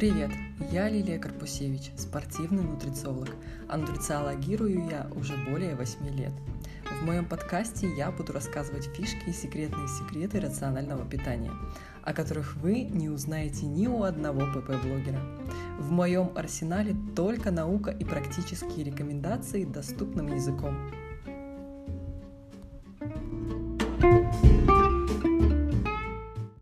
Привет, я Лилия Карпусевич, спортивный нутрициолог, а нутрициологирую я уже более 8 лет. В моем подкасте я буду рассказывать фишки и секретные секреты рационального питания, о которых вы не узнаете ни у одного ПП-блогера. В моем арсенале только наука и практические рекомендации доступным языком.